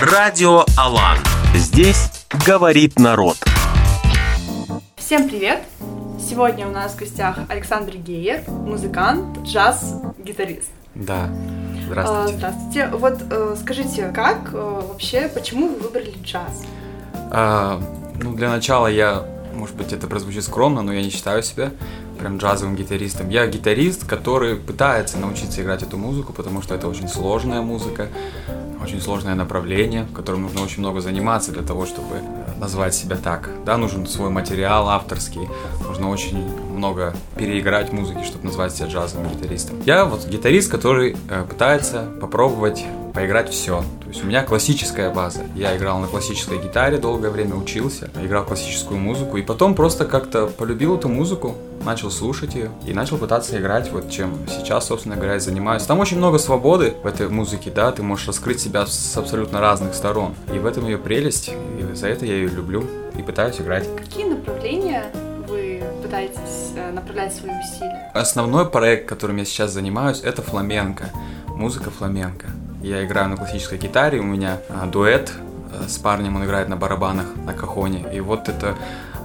Радио Алан. Здесь говорит народ. Всем привет! Сегодня у нас в гостях Александр Гейер, музыкант, джаз-гитарист. Да. А, Здравствуйте. Здравствуйте. Вот э, скажите, как э, вообще, почему вы выбрали джаз? А, ну, для начала я, может быть, это прозвучит скромно, но я не считаю себя прям джазовым гитаристом. Я гитарист, который пытается научиться играть эту музыку, потому что это очень сложная музыка, очень сложное направление, в котором нужно очень много заниматься для того, чтобы назвать себя так. Да, нужен свой материал авторский, нужно очень много переиграть музыки, чтобы назвать себя джазовым гитаристом. Я вот гитарист, который э, пытается попробовать поиграть все. То есть у меня классическая база. Я играл на классической гитаре долгое время, учился, играл классическую музыку, и потом просто как-то полюбил эту музыку, начал слушать ее и начал пытаться играть, вот чем сейчас, собственно говоря, и занимаюсь. Там очень много свободы в этой музыке, да, ты можешь раскрыть себя с абсолютно разных сторон. И в этом ее прелесть, и за это я ее люблю и пытаюсь играть. Какие направления вы пытаетесь э, направлять свои усилия? Основной проект, которым я сейчас занимаюсь, это фламенко, музыка фламенко. Я играю на классической гитаре, у меня а, дуэт э, с парнем, он играет на барабанах, на кахоне. И вот это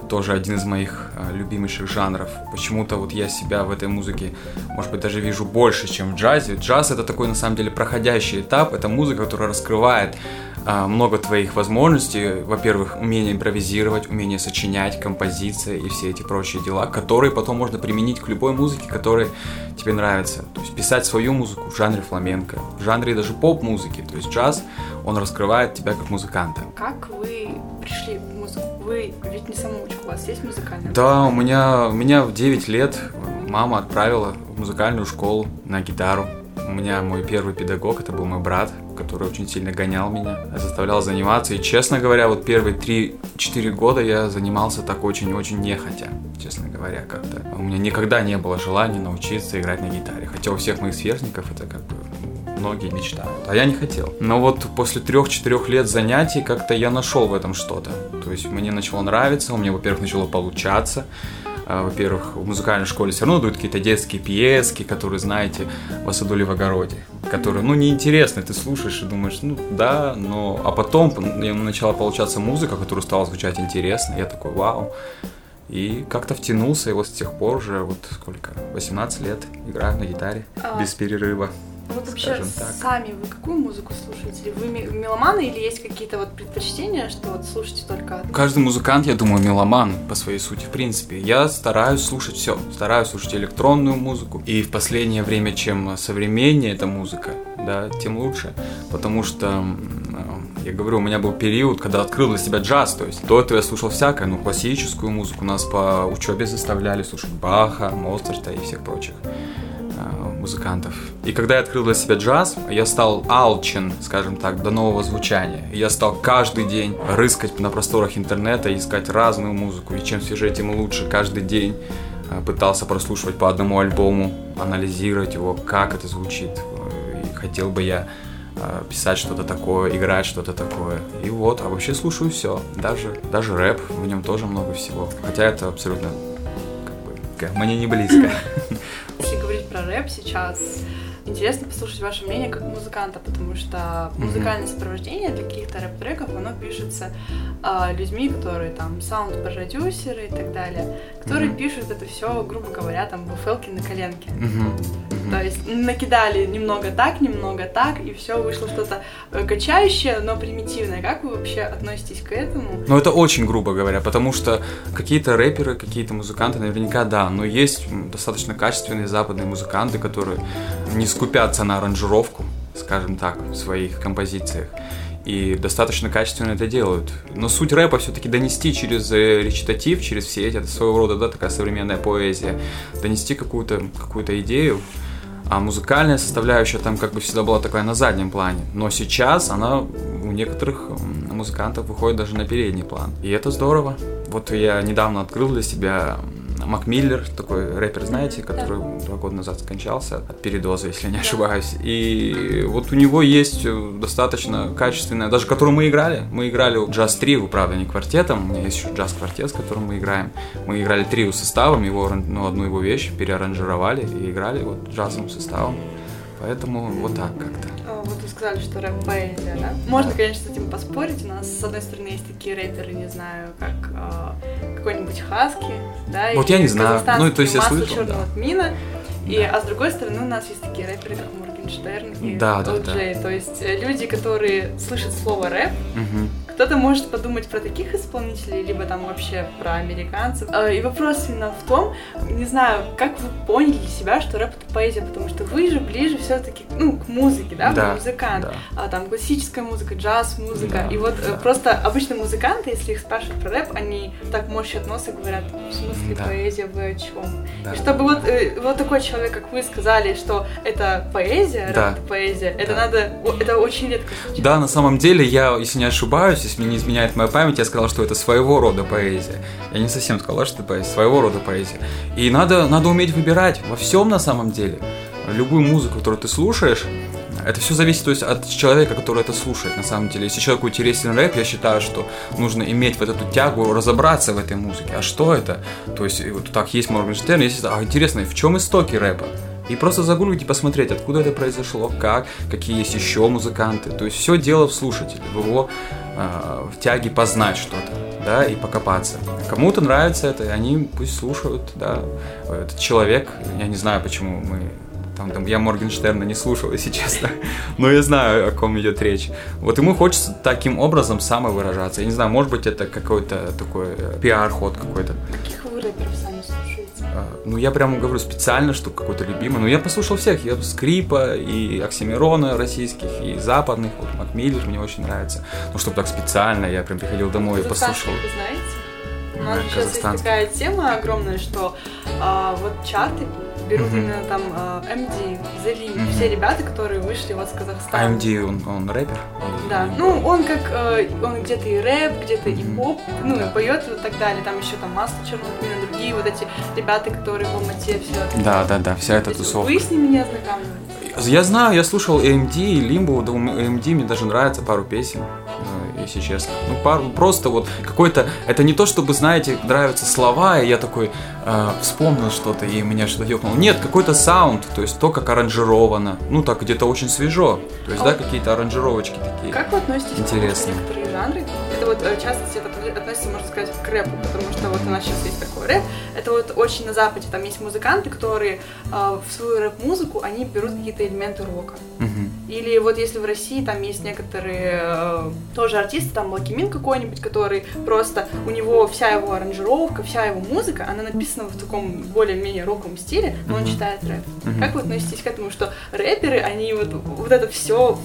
тоже один из моих а, любимейших жанров. Почему-то вот я себя в этой музыке, может быть, даже вижу больше, чем в джазе. Джаз это такой, на самом деле, проходящий этап. Это музыка, которая раскрывает много твоих возможностей. Во-первых, умение импровизировать, умение сочинять, композиция и все эти прочие дела, которые потом можно применить к любой музыке, которая тебе нравится. То есть писать свою музыку в жанре фламенко, в жанре даже поп-музыки. То есть джаз, он раскрывает тебя как музыканта. Как вы пришли в музыку? Вы ведь не самоучка, у вас есть музыкальная? Да, у меня, меня в 9 лет мама отправила в музыкальную школу на гитару. У меня мой первый педагог, это был мой брат, который очень сильно гонял меня, заставлял заниматься. И, честно говоря, вот первые 3-4 года я занимался так очень-очень нехотя, честно говоря, как-то. У меня никогда не было желания научиться играть на гитаре. Хотя у всех моих сверстников это как бы ну, многие мечтают, а я не хотел. Но вот после трех-четырех лет занятий как-то я нашел в этом что-то. То есть мне начало нравиться, у меня, во-первых, начало получаться. А, Во-первых, в музыкальной школе все равно дают какие-то детские пьески, которые, знаете, в саду или в огороде, которые, ну, неинтересны, ты слушаешь и думаешь, ну, да, но... А потом начала получаться музыка, которая стала звучать интересно, я такой, вау. И как-то втянулся, и вот с тех пор уже, вот сколько, 18 лет играю на гитаре, А, без перерыва. Вот вообще так. сами вы какую музыку слушаете? Вы меломаны или есть какие-то вот предпочтения, что вот слушаете только одну? Каждый музыкант, я думаю, меломан по своей сути, в принципе. Я стараюсь слушать все. Стараюсь слушать электронную музыку. И в последнее время, чем современнее эта музыка, да, тем лучше. Потому что, э, я говорю, у меня был период, когда открыл для себя джаз. То есть до этого я слушал всякое, ну, классическую музыку. Нас по учебе заставляли слушать Баха, Моцарта и всех прочих музыкантов. И когда я открыл для себя джаз, я стал алчен, скажем так, до нового звучания. Я стал каждый день рыскать на просторах интернета, искать разную музыку. И чем свежее, тем лучше. Каждый день э, пытался прослушивать по одному альбому, анализировать его, как это звучит. Э, И хотел бы я э, писать что-то такое, играть что-то такое. И вот, а вообще слушаю все. Даже, даже рэп, в нем тоже много всего. Хотя это абсолютно как бы, мне не близко. Рэп сейчас, интересно послушать ваше мнение как музыканта, потому что музыкальное сопровождение для каких-то рэп-треков, оно пишется а, людьми, которые там саунд-продюсеры и так далее, которые Мгм. пишут это все, грубо говоря, там буфелки на коленке. Мгм. Мгм. То есть накидали немного так, немного так, и все вышло что-то э, качающее, но примитивное. Как вы вообще относитесь к этому? Ну, это очень грубо говоря, потому что какие-то рэперы, какие-то музыканты, наверняка да, но есть достаточно качественные западные музыканты, которые не скупятся на аранжировку, скажем так, в своих композициях. И достаточно качественно это делают. Но суть рэпа все-таки донести через э, речитатив, через все эти, это своего рода, да, такая современная поэзия, донести какую-то какую идею, а музыкальная составляющая там как бы всегда была такая на заднем плане. Но сейчас она у некоторых музыкантов выходит даже на передний план. И это здорово. Вот я недавно открыл для себя Мак Миллер, такой рэпер, знаете, который два года назад скончался от передоза, если я не ошибаюсь. И вот у него есть э, достаточно качественная, даже которую мы играли. Мы играли джаз трио, правда, не квартетом. У меня есть еще джаз-квартет, с которым мы играем. Мы играли трио составом, его, ну, одну его вещь переаранжировали и играли вот джазовым составом. Поэтому вот так как-то. Вот вы сказали, что рэп поэзия, да? Можно, конечно, с этим поспорить. У нас, с одной стороны, есть такие рэперы, не знаю, как э, какой-нибудь Хаски, да? Вот я не знаю. Ну, то есть я слышал, черного да. тмина. И, а с другой стороны, у нас есть такие рэперы, как Моргенштерн и да, да, да. То есть э, люди, которые слышат слово рэп, угу. Кто-то может подумать про таких исполнителей, либо там вообще про американцев. А, и вопрос именно в том, не знаю, как вы поняли для себя, что рэп это поэзия, потому что вы же ближе все-таки, ну, к музыке, да, да музыкант. Да. А, там классическая музыка, джаз, музыка. Да, и вот да. просто обычно музыканты, если их спрашивают про рэп, они так морщат нос и говорят, в смысле да. поэзия, вы о чем? Да. И чтобы вот, э, вот такой человек, как вы сказали, что это поэзия, да. рэп это поэзия, да. это надо, это очень редко случается. Да, на самом деле, я, если не ошибаюсь, если не изменяет моя память, я сказал, что это своего рода поэзия. Я не совсем сказал, что это поэзия, своего рода поэзия. И надо, надо уметь выбирать во всем на самом деле. Любую музыку, которую ты слушаешь, это все зависит то есть, от человека, который это слушает, на самом деле. Если человеку интересен рэп, я считаю, что нужно иметь вот эту тягу, разобраться в этой музыке. А что это? То есть, вот так есть Моргенштерн, есть... А интересно, в чем истоки рэпа? И просто загуглить и посмотреть, откуда это произошло, как, какие есть еще музыканты. То есть все дело в слушателе, в его в тяге познать что-то, да, и покопаться. Кому-то нравится это, и они пусть слушают, да. Этот человек, я не знаю, почему мы там, там, я Моргенштерна не слушал, если честно, но я знаю, о ком идет речь. Вот ему хочется таким образом самовыражаться. Я не знаю, может быть, это какой-то такой пиар-ход какой-то. Каких Ну, я прямо говорю специально, что какой-то любимый. Ну, я послушал всех. Я Скрипа, и Оксимирона российских, и западных. Вот Макмиллер мне очень нравится. Ну, чтобы так специально, я прям приходил домой и послушал. Вы знаете? У нас сейчас есть такая тема огромная, что а, вот чарты берут mm-hmm. именно там uh, MD, Зелим, mm-hmm. все ребята, которые вышли вот с Казахстана. А MD, он, он рэпер? Да, ну он как, э, он где-то и рэп, где-то mm-hmm. и поп, ну и поет и вот так далее. Там еще там Масло Чернокмина, другие вот эти ребята, которые в Алмате все. Да, да, да, вся эта тусовка. Вы с ними не ознакомились? Я знаю, я слушал AMD и Limbo, да, AMD мне даже нравится пару песен если честно. Ну, пару, просто вот какой-то... Это не то, чтобы, знаете, нравятся слова, и я такой э, вспомнил что-то, и меня что-то ёкнуло. Нет, какой-то саунд, то есть то, как аранжировано. Ну, так где-то очень свежо. То есть, а да, вот какие-то аранжировочки такие Как вы относитесь интересные. к некоторые жанры? Это вот, в частности, это относится, можно сказать, к рэпу, потому что вот у нас сейчас есть такой рэп. Это вот очень на Западе, там есть музыканты, которые э, в свою рэп-музыку, они берут какие-то элементы рока. Угу. Или вот если в России там есть некоторые э, тоже артисты, там Локимин какой-нибудь, который просто, у него вся его аранжировка, вся его музыка, она написана в таком более-менее роковом стиле, но он читает рэп. Как вы относитесь к этому, что рэперы, они вот, вот это все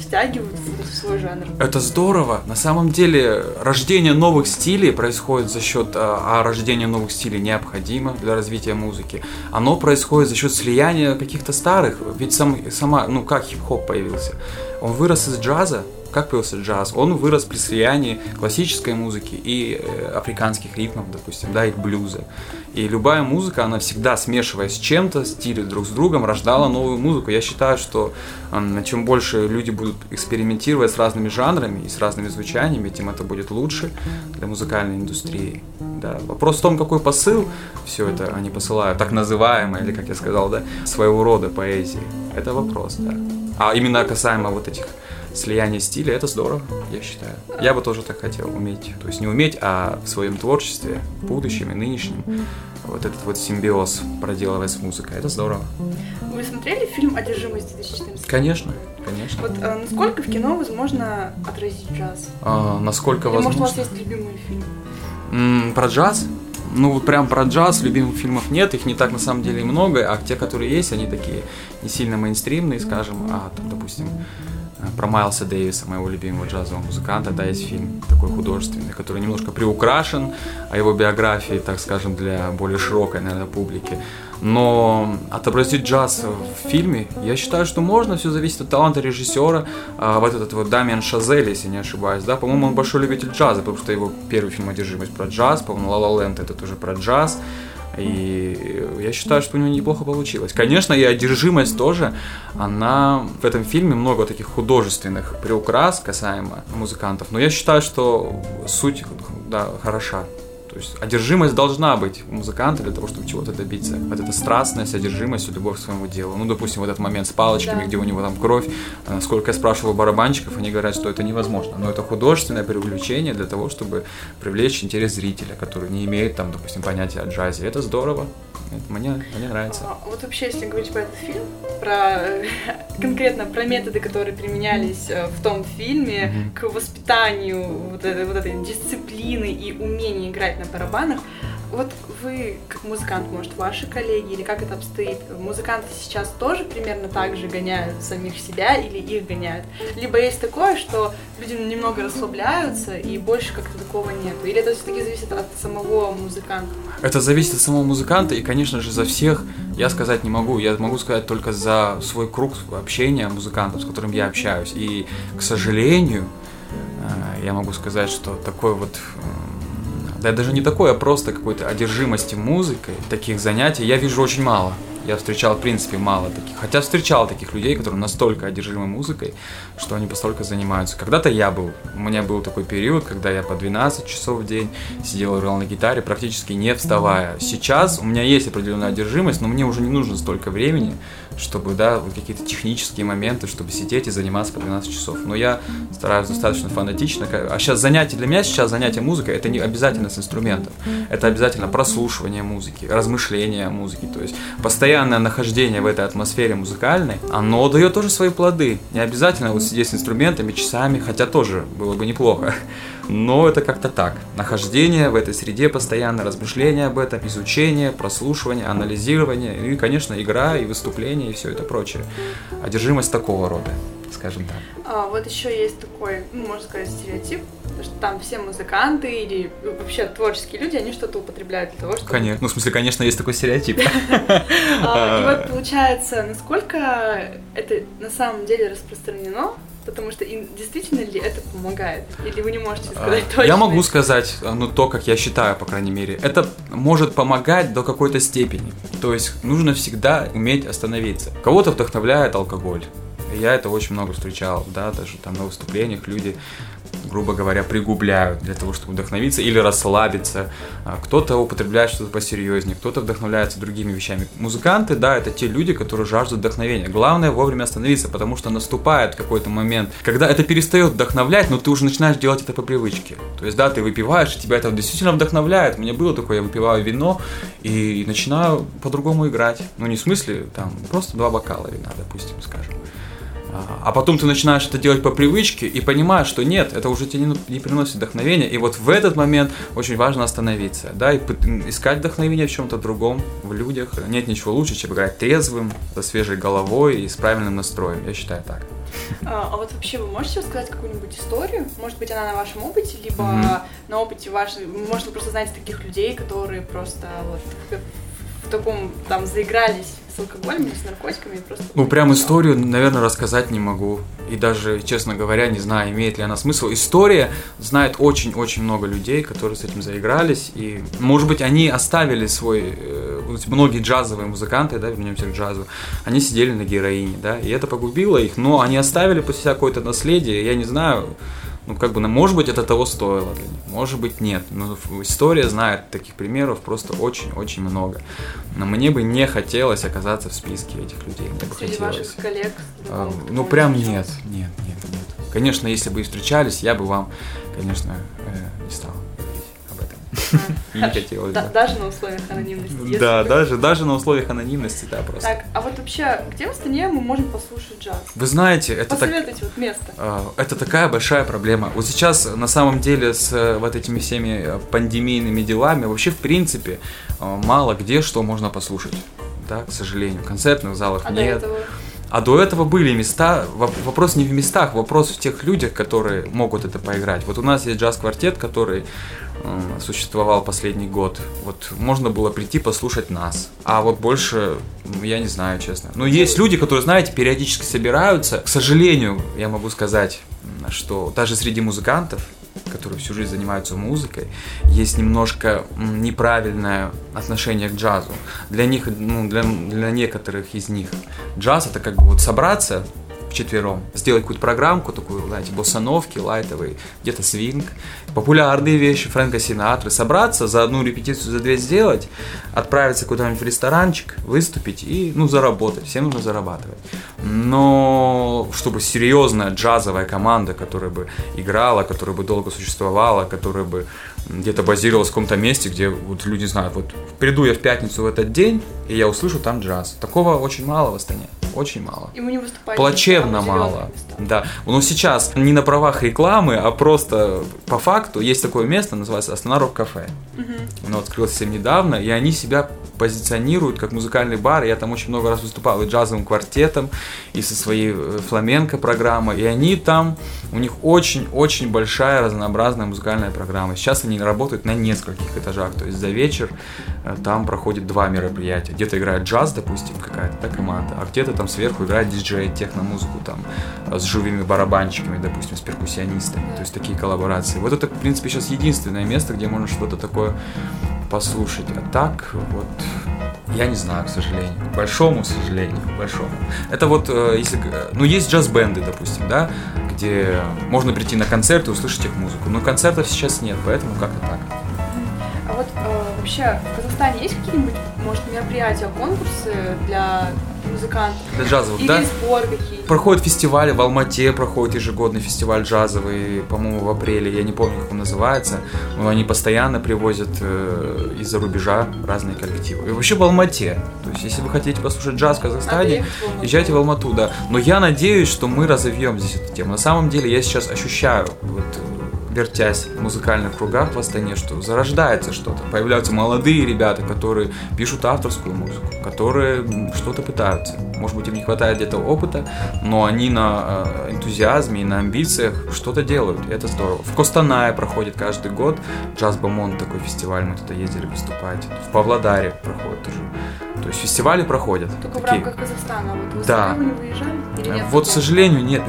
втягивают в свой жанр? Это здорово. На самом деле рождение новых стилей происходит за счет, а а рождение новых стилей необходимо для развития музыки. Оно происходит за счет слияния каких-то старых. Ведь сам, сама, ну как хип-хоп появился? Он вырос из джаза, как появился джаз? Он вырос при слиянии классической музыки и э, африканских ритмов, допустим, да, и блюза. И любая музыка, она всегда смешиваясь с чем-то, стили друг с другом, рождала новую музыку. Я считаю, что чем больше люди будут экспериментировать с разными жанрами и с разными звучаниями, тем это будет лучше для музыкальной индустрии. Да. Вопрос в том, какой посыл все это они посылают, так называемое, или как я сказал, да, своего рода поэзии. Это вопрос, да. А именно касаемо вот этих слияние стиля, это здорово, я считаю. Я бы тоже так хотел уметь. То есть не уметь, а в своем творчестве, будущем и нынешнем, вот этот вот симбиоз проделывать с музыкой. Это здорово. Вы смотрели фильм «Одержимость» 2014? Конечно, конечно. Вот э, насколько в кино возможно отразить джаз? А, насколько Или, возможно? может, у вас есть любимый фильм? М, про джаз? Ну, вот прям про джаз любимых фильмов нет, их не так на самом деле и много, а те, которые есть, они такие не сильно мейнстримные, скажем, а там, допустим, про Майлса Дэвиса, моего любимого джазового музыканта, да, есть фильм такой художественный, который немножко приукрашен, о его биографии, так скажем, для более широкой, наверное, публики. Но отобразить джаз в фильме, я считаю, что можно, все зависит от таланта режиссера. А, вот этот вот Дамиан Шазель, если не ошибаюсь, да, по-моему, он большой любитель джаза, потому что его первый фильм «Одержимость» про джаз, по-моему, «Ла Ла Ленд» это тоже про джаз. И я считаю, что у него неплохо получилось. Конечно, и одержимость тоже, она в этом фильме много таких художественных приукрас касаемо музыкантов, но я считаю, что суть, да, хороша. То есть одержимость должна быть у музыканта для того, чтобы чего-то добиться. Вот эта страстность, одержимость, любовь к своему делу. Ну, допустим, вот этот момент с палочками, Да. где у него там кровь. А, Сколько я спрашивал барабанщиков, они говорят, что это невозможно. Но это художественное привлечение для того, чтобы привлечь интерес зрителя, который не имеет там, допустим, понятия о джазе. Это здорово. Это мне, мне нравится. А, Вот вообще, если говорить про этот фильм, про э, конкретно про методы, которые применялись э, в том фильме Мгм. к воспитанию вот этой, вот этой дисциплины и умения играть на барабанах, вот вы, как музыкант, может, ваши коллеги, или как это обстоит, музыканты сейчас тоже примерно так же гоняют самих себя или их гоняют? Либо есть такое, что люди немного расслабляются и больше как-то такого нету? Или это все-таки зависит от самого музыканта? Это зависит от самого музыканта, и, конечно же, за всех я сказать не могу. Я могу сказать только за свой круг общения музыкантов, с которым я общаюсь. И, к сожалению, э, я могу сказать, что такой вот м, да даже не такой, а просто какой-то одержимости музыкой, таких занятий я вижу очень мало. Я встречал, в принципе, мало таких. Хотя встречал таких людей, которые настолько одержимы музыкой, что они постолько занимаются. Когда-то я был, у меня был такой период, когда я по 12 часов в день сидел играл на гитаре, практически не вставая. Сейчас у меня есть определенная одержимость, но мне уже не нужно столько времени, чтобы, да, какие-то технические моменты, чтобы сидеть и заниматься по 12 часов. Но я стараюсь достаточно фанатично. А сейчас занятие, для меня сейчас занятие музыкой, это не обязательно с инструментом. Это обязательно прослушивание музыки, размышление о музыке. То есть постоянное нахождение в этой атмосфере музыкальной, оно дает тоже свои плоды. Не обязательно вот сидеть с инструментами часами, хотя тоже было бы неплохо. Но это как-то так. Нахождение в этой среде, постоянное размышление об этом, изучение, прослушивание, анализирование, и, конечно, игра и выступление и все это прочее. Одержимость такого рода, скажем так. А, вот еще есть такой, ну, можно сказать, стереотип, что там все музыканты или вообще творческие люди, они что-то употребляют для того, чтобы... Конечно. Ну, в смысле, конечно, есть такой стереотип. А, и вот получается, насколько это на самом деле распространено, потому что действительно ли это помогает? Или вы не можете сказать точно? А, Я могу сказать, ну, то, как я считаю, по крайней мере. Это может помогать до какой-то степени. То есть нужно всегда уметь остановиться. Кого-то вдохновляет алкоголь. Я это очень много встречал, да, даже там на выступлениях люди, грубо говоря, пригубляют для того, чтобы вдохновиться или расслабиться. А Кто-то употребляет что-то посерьезнее, кто-то вдохновляется другими вещами. Музыканты, да, это те люди, которые жаждут вдохновения. Главное вовремя остановиться, потому что наступает какой-то момент, когда это перестает вдохновлять, но ты уже начинаешь делать это по привычке. То есть, да, ты выпиваешь, и тебя это действительно вдохновляет. У меня было такое, я выпиваю вино и начинаю по-другому играть. Ну, не в смысле, там, просто два бокала вина, допустим, скажем. А- потом ты начинаешь это делать по привычке и понимаешь, что нет, это уже тебе не, не приносит вдохновения. И вот в этот момент очень важно остановиться, да, и искать вдохновение в чем-то другом, в людях. Нет ничего лучше, чем играть трезвым, со свежей головой и с правильным настроем. Я считаю так. А, а вот вообще вы можете рассказать какую-нибудь историю? Может быть, она на вашем опыте, либо Мгм. на опыте вашей... Может, вы просто знаете таких людей, которые просто вот в таком, там, заигрались с алкоголем с наркотиками просто... Ну, прям историю, наверное, рассказать не могу. И даже, честно говоря, не знаю, имеет ли она смысл. История знает очень-очень много людей, которые с этим заигрались. И, может быть, они оставили свой... э, многие джазовые музыканты, да, вернемся к джазу, они сидели на героине, да, и это погубило их. Но они оставили после себя какое-то наследие. Я не знаю, ну, как бы, ну, может быть, это того стоило для них, может быть, нет. Но история знает таких примеров просто очень-очень много. Но мне бы не хотелось оказаться в списке этих людей. Мне бы Среди хотелось. ваших коллег. А, ну, прям нет, нет, нет, нет. Конечно, если бы и встречались, я бы вам, конечно, э, не стал. И не хотелось даже на условиях анонимности. Да, даже, даже на условиях анонимности, да, просто. Так, а вот вообще, где в Астане мы можем послушать джаз? Вы знаете, это так, вот место. А, Это такая большая проблема. Вот сейчас, на самом деле, с э, вот этими всеми э, пандемийными делами, вообще, в принципе, э, мало где что можно послушать. Да, к сожалению. Концертных залах нет. А до этого были места. Воп- Вопрос не в местах, вопрос в тех людях, которые могут это поиграть. Вот у нас есть джаз-квартет, который э, существовал последний год. Вот можно было прийти послушать нас. А вот больше, я не знаю, честно. Но есть люди, которые, знаете, периодически собираются. К сожалению, я могу сказать, что даже среди музыкантов, которые всю жизнь занимаются музыкой, есть немножко неправильное отношение к джазу. Для них, ну, для, для некоторых из них джаз это как бы вот собраться вчетвером. Сделать какую-то программку, такую, знаете, боссановки, лайтовые, где-то свинг, популярные вещи Фрэнка Синатры, собраться, за одну репетицию, за две сделать, отправиться куда-нибудь в ресторанчик, выступить и, ну, заработать. Всем нужно зарабатывать. Но чтобы серьезная джазовая команда, которая бы играла, которая бы долго существовала, которая бы где-то базировалась в каком-то месте, где вот люди знают, вот приду я в пятницу в этот день, и я услышу там джаз. Такого очень мало в Астане. Очень мало. И мы не выступаем. Плачевно мало. Да. Но сейчас не на правах рекламы, а просто по факту есть такое место, называется Астана Рок Кафе. Угу. Оно открылось совсем недавно, и они себя позиционируют как музыкальный бар. Я там очень много раз выступал и джазовым квартетом, и со своей э, фламенко программой. И они там, у них очень-очень большая разнообразная музыкальная программа. Сейчас они работают на нескольких этажах. То есть за вечер э, там проходит два мероприятия. Где-то играет джаз, допустим, какая-то да, команда, а где-то там сверху играет диджей, техно-музыку там э, с живыми барабанщиками, допустим, с перкуссионистами. То есть такие коллаборации. Вот это, в принципе, сейчас единственное место, где можно что-то такое послушать. А так, вот, я не знаю, к сожалению. К большому сожалению, к большому. Это вот, э, если, ну, есть джаз-бенды, допустим, да, где можно прийти на концерт и услышать их музыку. Но концертов сейчас нет, поэтому как-то так. Вообще в Казахстане есть какие-нибудь, может, мероприятия, конкурсы для музыкантов? Для джазовых, Или да? сбор какие-то? Проходят фестивали, в Алмате проходит ежегодный фестиваль джазовый, по-моему, в апреле, я не помню, как он называется, но они постоянно привозят э, из-за рубежа разные коллективы. И вообще в Алмате, то есть если вы хотите послушать джаз в Казахстане, в езжайте в Алмату, да. Но я надеюсь, что мы разовьем здесь эту тему. На самом деле я сейчас ощущаю, вот, вертясь в музыкальных кругах в Астане, что зарождается что-то. Появляются молодые ребята, которые пишут авторскую музыку, которые что-то пытаются. Может быть, им не хватает где-то опыта, но они на э, энтузиазме и на амбициях что-то делают, и это здорово. В Костанае проходит каждый год джаз Бамон такой фестиваль, мы туда ездили выступать. В Павлодаре проходит тоже. То есть фестивали проходят. Только в такие. рамках Казахстана. Вот вы Да. не выезжали? Или нет? Вот, к сожалению, нет,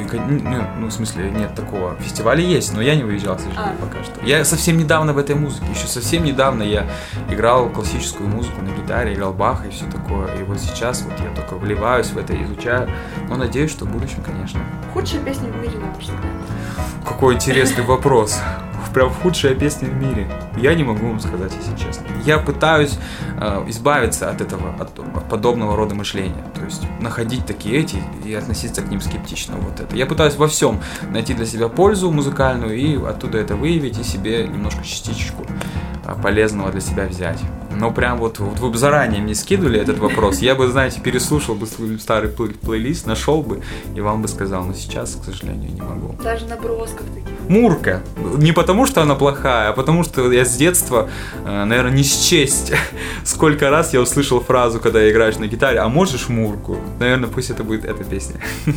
ну, в смысле, нет такого. Фестивали есть, но я не выезжал, к сожалению, А. пока что. Я совсем недавно в этой музыке, еще совсем недавно я играл классическую музыку на гитаре, играл Баха и все такое. И вот сейчас вот я только вливаюсь в это, изучаю. Но надеюсь, что в будущем, конечно. Худшая песня в мире, на ваш взгляд? Какой интересный вопрос. Прям худшая песня в мире. Я не могу вам сказать, если честно. Я пытаюсь э, избавиться от этого, от, от подобного рода мышления. То есть находить такие эти и относиться к ним скептично. Вот это. Я пытаюсь во всем найти для себя пользу музыкальную и оттуда это выявить и себе немножко частичку полезного для себя взять. Но прям вот, вот вы бы заранее мне скидывали этот вопрос, я бы, знаете, переслушал бы свой старый плей- плейлист, нашел бы и вам бы сказал, но сейчас, к сожалению, не могу. Даже набросков таких. Мурка. Не потому, что она плохая, а потому, что я с детства, э, наверное, не счесть, сколько раз я услышал фразу, когда играешь на гитаре, а можешь Мурку? Наверное, пусть это будет эта песня.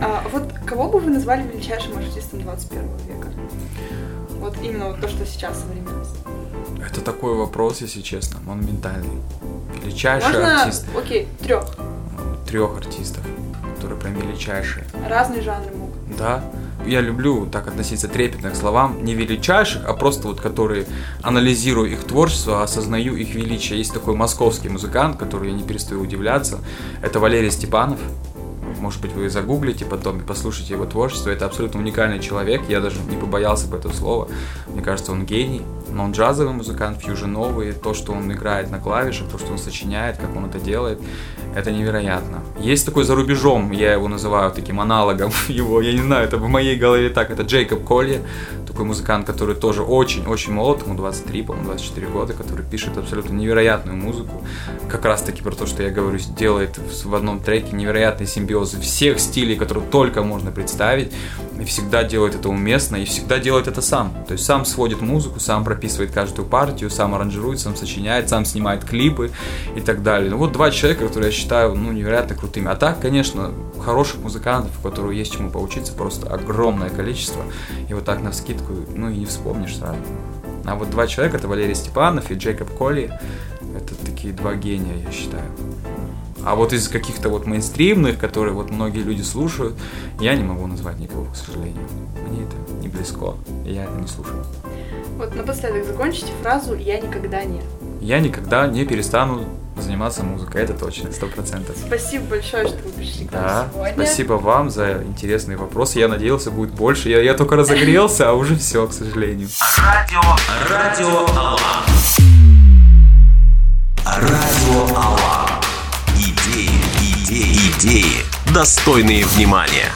А, вот кого бы вы назвали величайшим артистом 21 века? Вот именно вот то, что сейчас современность. Это такой вопрос, если честно, монументальный. Величайший Можно, артист. окей, трех. Трех артистов, которые прям величайшие. Разные жанры могут. Да. Я люблю так относиться трепетно к словам, не величайших, а просто вот которые анализирую их творчество, осознаю их величие. Есть такой московский музыкант, который я не перестаю удивляться. Это Валерий Степанов. Может быть, вы загуглите потом и послушайте его творчество. Это абсолютно уникальный человек. Я даже не побоялся бы этого слова. Мне кажется, он гений. Но он джазовый музыкант, фьюженовый. То, что он играет на клавишах, то, что он сочиняет, как он это делает, это невероятно. Есть такой за рубежом, я его называю таким аналогом его, я не знаю, это в моей голове так, это Джейкоб Колли, такой музыкант, который тоже очень-очень молод, ему 23, по-моему, 24 года, который пишет абсолютно невероятную музыку. Как раз таки про то, что я говорю, делает в одном треке невероятный симбиоз всех стилей, которые только можно представить, и всегда делает это уместно, и всегда делает это сам. То есть сам сводит музыку, сам прописывает каждую партию, сам аранжирует, сам сочиняет, сам снимает клипы и так далее. Ну вот два человека, которые я считаю ну, невероятно крутыми. А так, конечно, хороших музыкантов, у которых есть чему поучиться, просто огромное количество. И вот так на вскидку, ну и не вспомнишь сразу. А вот два человека, это Валерий Степанов и Джейкоб Колли, это такие два гения, я считаю. А вот из каких-то вот мейнстримных, которые вот многие люди слушают, я не могу назвать никого, к сожалению. Мне это не близко, я это не слушаю. Вот напоследок закончите фразу «я никогда не». Я никогда не перестану заниматься музыкой, это точно, сто процентов. Спасибо большое, что вы пришли к нам Да, сегодня. спасибо вам за интересные вопросы. Я надеялся, будет больше. Я, я только разогрелся, а уже все, к сожалению. Радио, радио Алан. Радио Алан. Идеи, достойные внимания.